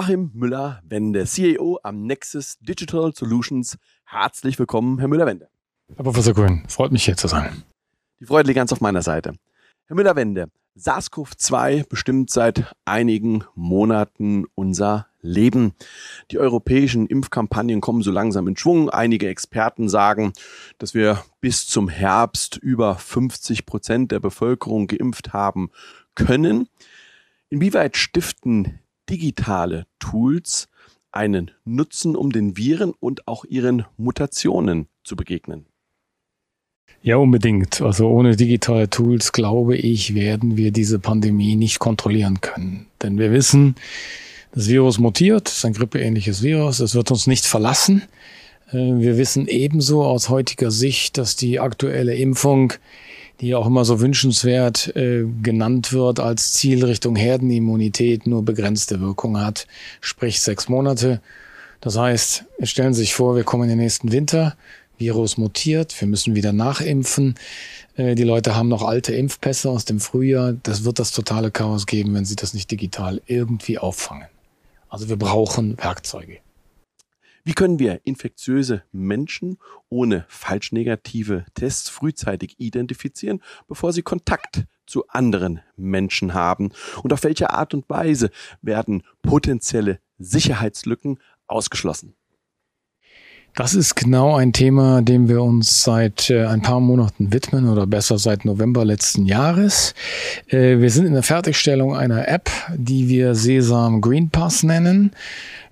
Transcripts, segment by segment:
Joachim Müller-Wende, CEO am Nexus Digital Solutions. Herzlich willkommen, Herr Müller-Wende. Herr Professor Grün, freut mich hier zu sein. Die Freude liegt ganz auf meiner Seite. Herr Müller-Wende, SARS-CoV-2 bestimmt seit einigen Monaten unser Leben. Die europäischen Impfkampagnen kommen so langsam in Schwung. Einige Experten sagen, dass wir bis zum Herbst über 50 Prozent der Bevölkerung geimpft haben können. Inwieweit stiften digitale Tools einen Nutzen, um den Viren und auch ihren Mutationen zu begegnen? Ja, unbedingt. Also ohne digitale Tools, glaube ich, werden wir diese Pandemie nicht kontrollieren können. Denn wir wissen, das Virus mutiert, es ist ein grippeähnliches Virus, es wird uns nicht verlassen. Äh, wir wissen ebenso aus heutiger Sicht, dass die aktuelle Impfung, die auch immer so wünschenswert äh, genannt wird, als Ziel Richtung Herdenimmunität nur begrenzte Wirkung hat, sprich sechs Monate. Das heißt, stellen Sie sich vor, wir kommen in den nächsten Winter, Virus mutiert, wir müssen wieder nachimpfen. Äh, die Leute haben noch alte Impfpässe aus dem Frühjahr. Das wird das totale Chaos geben, wenn sie das nicht digital irgendwie auffangen. Also wir brauchen Werkzeuge. Wie können wir infektiöse Menschen ohne falsch negative Tests frühzeitig identifizieren, bevor sie Kontakt zu anderen Menschen haben? Und auf welche Art und Weise werden potenzielle Sicherheitslücken ausgeschlossen? Das ist genau ein Thema, dem wir uns seit äh, ein paar Monaten widmen oder besser seit November letzten Jahres. Äh, wir sind in der Fertigstellung einer App, die wir Sesam Green Pass nennen,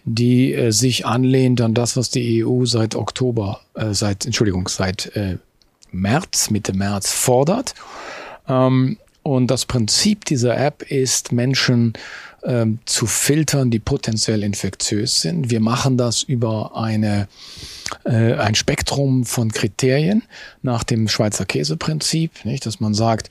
die äh, sich anlehnt an das, was die EU seit Oktober, äh, seit, Entschuldigung, seit äh, März, Mitte März fordert. Ähm, und das Prinzip dieser App ist, Menschen ähm, zu filtern, die potenziell infektiös sind. Wir machen das über eine, äh, ein Spektrum von Kriterien nach dem Schweizer Käseprinzip, nicht? dass man sagt,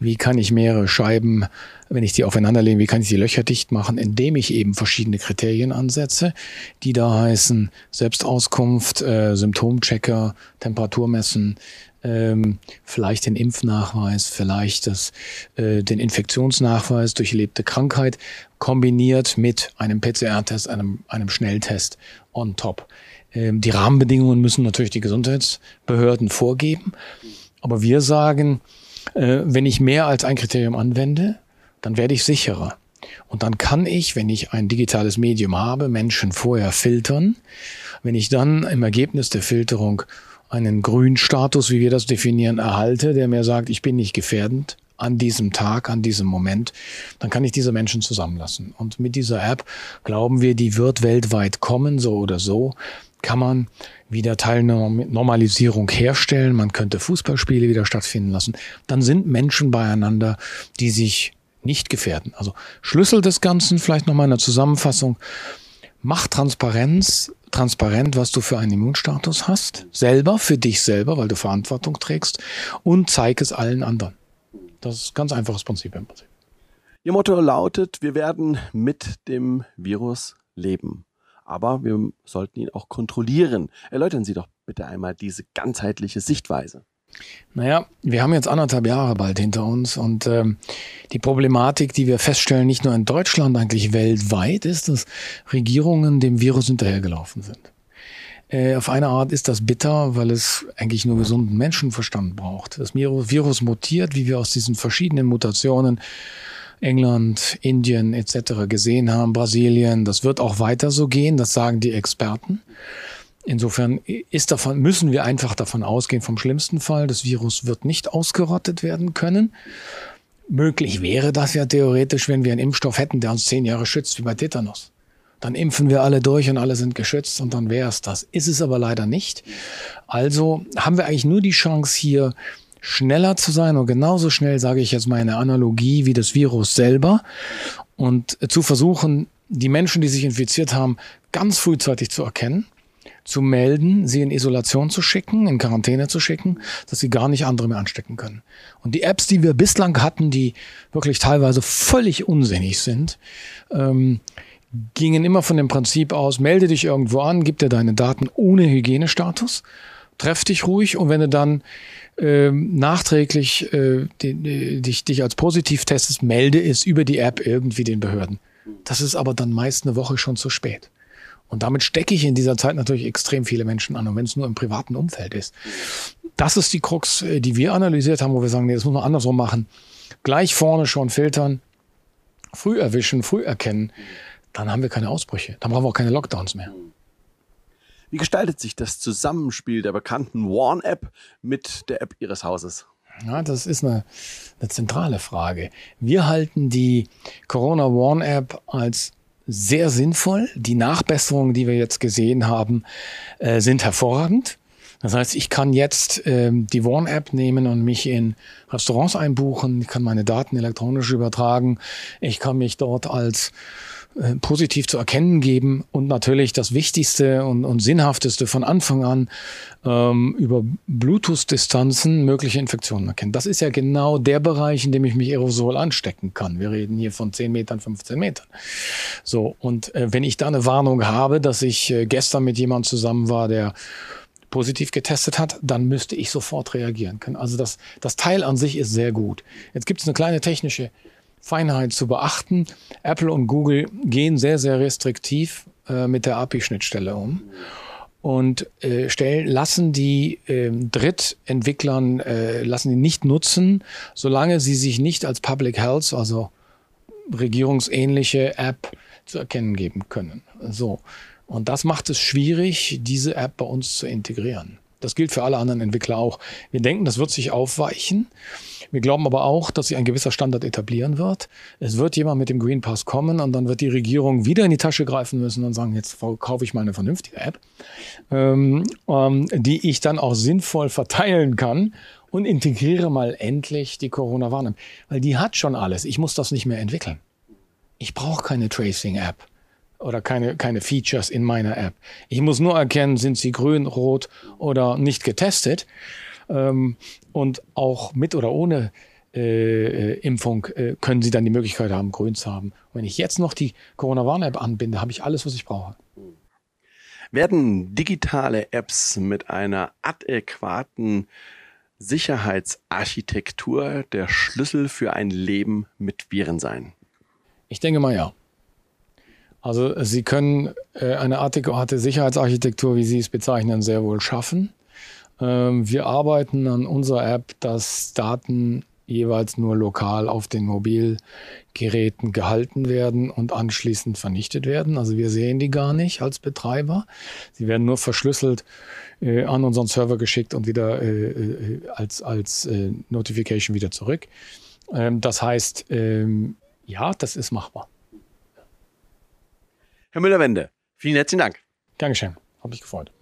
wie kann ich mehrere Scheiben, wenn ich die aufeinander lege, wie kann ich die Löcher dicht machen, indem ich eben verschiedene Kriterien ansetze, die da heißen Selbstauskunft, äh, Symptomchecker, Temperaturmessen, ähm, vielleicht den Impfnachweis, vielleicht das, äh, den Infektionsnachweis durch erlebte Krankheit, kombiniert mit einem PCR-Test, einem, einem Schnelltest on top. Ähm, die Rahmenbedingungen müssen natürlich die Gesundheitsbehörden vorgeben. Aber wir sagen, äh, wenn ich mehr als ein Kriterium anwende, dann werde ich sicherer. Und dann kann ich, wenn ich ein digitales Medium habe, Menschen vorher filtern. Wenn ich dann im Ergebnis der Filterung einen Grünstatus, wie wir das definieren, erhalte, der mir sagt, ich bin nicht gefährdend an diesem Tag, an diesem Moment, dann kann ich diese Menschen zusammenlassen. Und mit dieser App glauben wir, die wird weltweit kommen, so oder so, kann man wieder Teilnormalisierung herstellen. Man könnte Fußballspiele wieder stattfinden lassen. Dann sind Menschen beieinander, die sich nicht gefährden. Also Schlüssel des Ganzen, vielleicht nochmal eine Zusammenfassung. Mach Transparenz transparent, was du für einen Immunstatus hast, selber, für dich selber, weil du Verantwortung trägst und zeig es allen anderen. Das ist ein ganz einfaches Prinzip im Prinzip. Ihr Motto lautet, wir werden mit dem Virus leben. Aber wir sollten ihn auch kontrollieren. Erläutern Sie doch bitte einmal diese ganzheitliche Sichtweise. Naja, wir haben jetzt anderthalb Jahre bald hinter uns und ähm, die Problematik, die wir feststellen, nicht nur in Deutschland, eigentlich weltweit, ist, dass Regierungen dem Virus hinterhergelaufen sind. Äh, auf eine Art ist das bitter, weil es eigentlich nur gesunden Menschenverstand braucht. Das Virus mutiert, wie wir aus diesen verschiedenen Mutationen England, Indien etc. gesehen haben, Brasilien. Das wird auch weiter so gehen, das sagen die Experten. Insofern ist davon, müssen wir einfach davon ausgehen, vom schlimmsten Fall, das Virus wird nicht ausgerottet werden können. Möglich wäre das ja theoretisch, wenn wir einen Impfstoff hätten, der uns zehn Jahre schützt, wie bei Tetanus. Dann impfen wir alle durch und alle sind geschützt und dann wäre es das. Ist es aber leider nicht. Also haben wir eigentlich nur die Chance hier schneller zu sein und genauso schnell, sage ich jetzt mal eine Analogie, wie das Virus selber und zu versuchen, die Menschen, die sich infiziert haben, ganz frühzeitig zu erkennen zu melden, sie in Isolation zu schicken, in Quarantäne zu schicken, dass sie gar nicht andere mehr anstecken können. Und die Apps, die wir bislang hatten, die wirklich teilweise völlig unsinnig sind, ähm, gingen immer von dem Prinzip aus, melde dich irgendwo an, gib dir deine Daten ohne Hygienestatus, treff dich ruhig und wenn du dann ähm, nachträglich äh, dich, dich als positiv testest, melde es über die App irgendwie den Behörden. Das ist aber dann meist eine Woche schon zu spät. Und damit stecke ich in dieser Zeit natürlich extrem viele Menschen an. Und wenn es nur im privaten Umfeld ist. Das ist die Krux, äh, die wir analysiert haben, wo wir sagen, nee, das muss man andersrum machen. Gleich vorne schon filtern, früh erwischen, früh erkennen. Dann haben wir keine Ausbrüche. Dann brauchen wir auch keine Lockdowns mehr. Wie gestaltet sich das Zusammenspiel der bekannten Warn-App mit der App Ihres Hauses? Ja, das ist eine, eine zentrale Frage. Wir halten die Corona Warn App als sehr sinnvoll. Die Nachbesserungen, die wir jetzt gesehen haben, äh, sind hervorragend. Das heißt, ich kann jetzt ähm, die Warn-App nehmen und mich in Restaurants einbuchen. Ich kann meine Daten elektronisch übertragen. Ich kann mich dort als äh, positiv zu erkennen geben und natürlich das Wichtigste und, und Sinnhafteste von Anfang an ähm, über Bluetooth-Distanzen mögliche Infektionen erkennen. Das ist ja genau der Bereich, in dem ich mich Aerosol anstecken kann. Wir reden hier von 10 Metern, 15 Metern. So, und äh, wenn ich da eine Warnung habe, dass ich äh, gestern mit jemandem zusammen war, der positiv getestet hat, dann müsste ich sofort reagieren können. Also das, das Teil an sich ist sehr gut. Jetzt gibt es eine kleine technische Feinheit zu beachten. Apple und Google gehen sehr, sehr restriktiv äh, mit der API-Schnittstelle um und äh, stellen, lassen die äh, Drittentwicklern, äh, lassen die nicht nutzen, solange sie sich nicht als Public Health, also regierungsähnliche App zu erkennen geben können. So. Und das macht es schwierig, diese App bei uns zu integrieren. Das gilt für alle anderen Entwickler auch. Wir denken, das wird sich aufweichen. Wir glauben aber auch, dass sich ein gewisser Standard etablieren wird. Es wird jemand mit dem Green Pass kommen und dann wird die Regierung wieder in die Tasche greifen müssen und sagen, jetzt kaufe ich mal eine vernünftige App, ähm, ähm, die ich dann auch sinnvoll verteilen kann und integriere mal endlich die Corona-Warn-App. Weil die hat schon alles. Ich muss das nicht mehr entwickeln. Ich brauche keine Tracing-App oder keine, keine Features in meiner App. Ich muss nur erkennen, sind sie grün, rot oder nicht getestet. Ähm, und auch mit oder ohne äh, äh, Impfung äh, können Sie dann die Möglichkeit haben, grün zu haben. Und wenn ich jetzt noch die Corona-Warn-App anbinde, habe ich alles, was ich brauche. Werden digitale Apps mit einer adäquaten Sicherheitsarchitektur der Schlüssel für ein Leben mit Viren sein? Ich denke mal ja. Also Sie können äh, eine adäquate Sicherheitsarchitektur, wie Sie es bezeichnen, sehr wohl schaffen. Ähm, wir arbeiten an unserer App, dass Daten jeweils nur lokal auf den Mobilgeräten gehalten werden und anschließend vernichtet werden. Also wir sehen die gar nicht als Betreiber. Sie werden nur verschlüsselt äh, an unseren Server geschickt und wieder äh, äh als, als äh, Notification wieder zurück. Ähm, das heißt, ähm, ja, das ist machbar. Herr Müller-Wende, vielen herzlichen Dank. Dankeschön. Hat mich gefreut.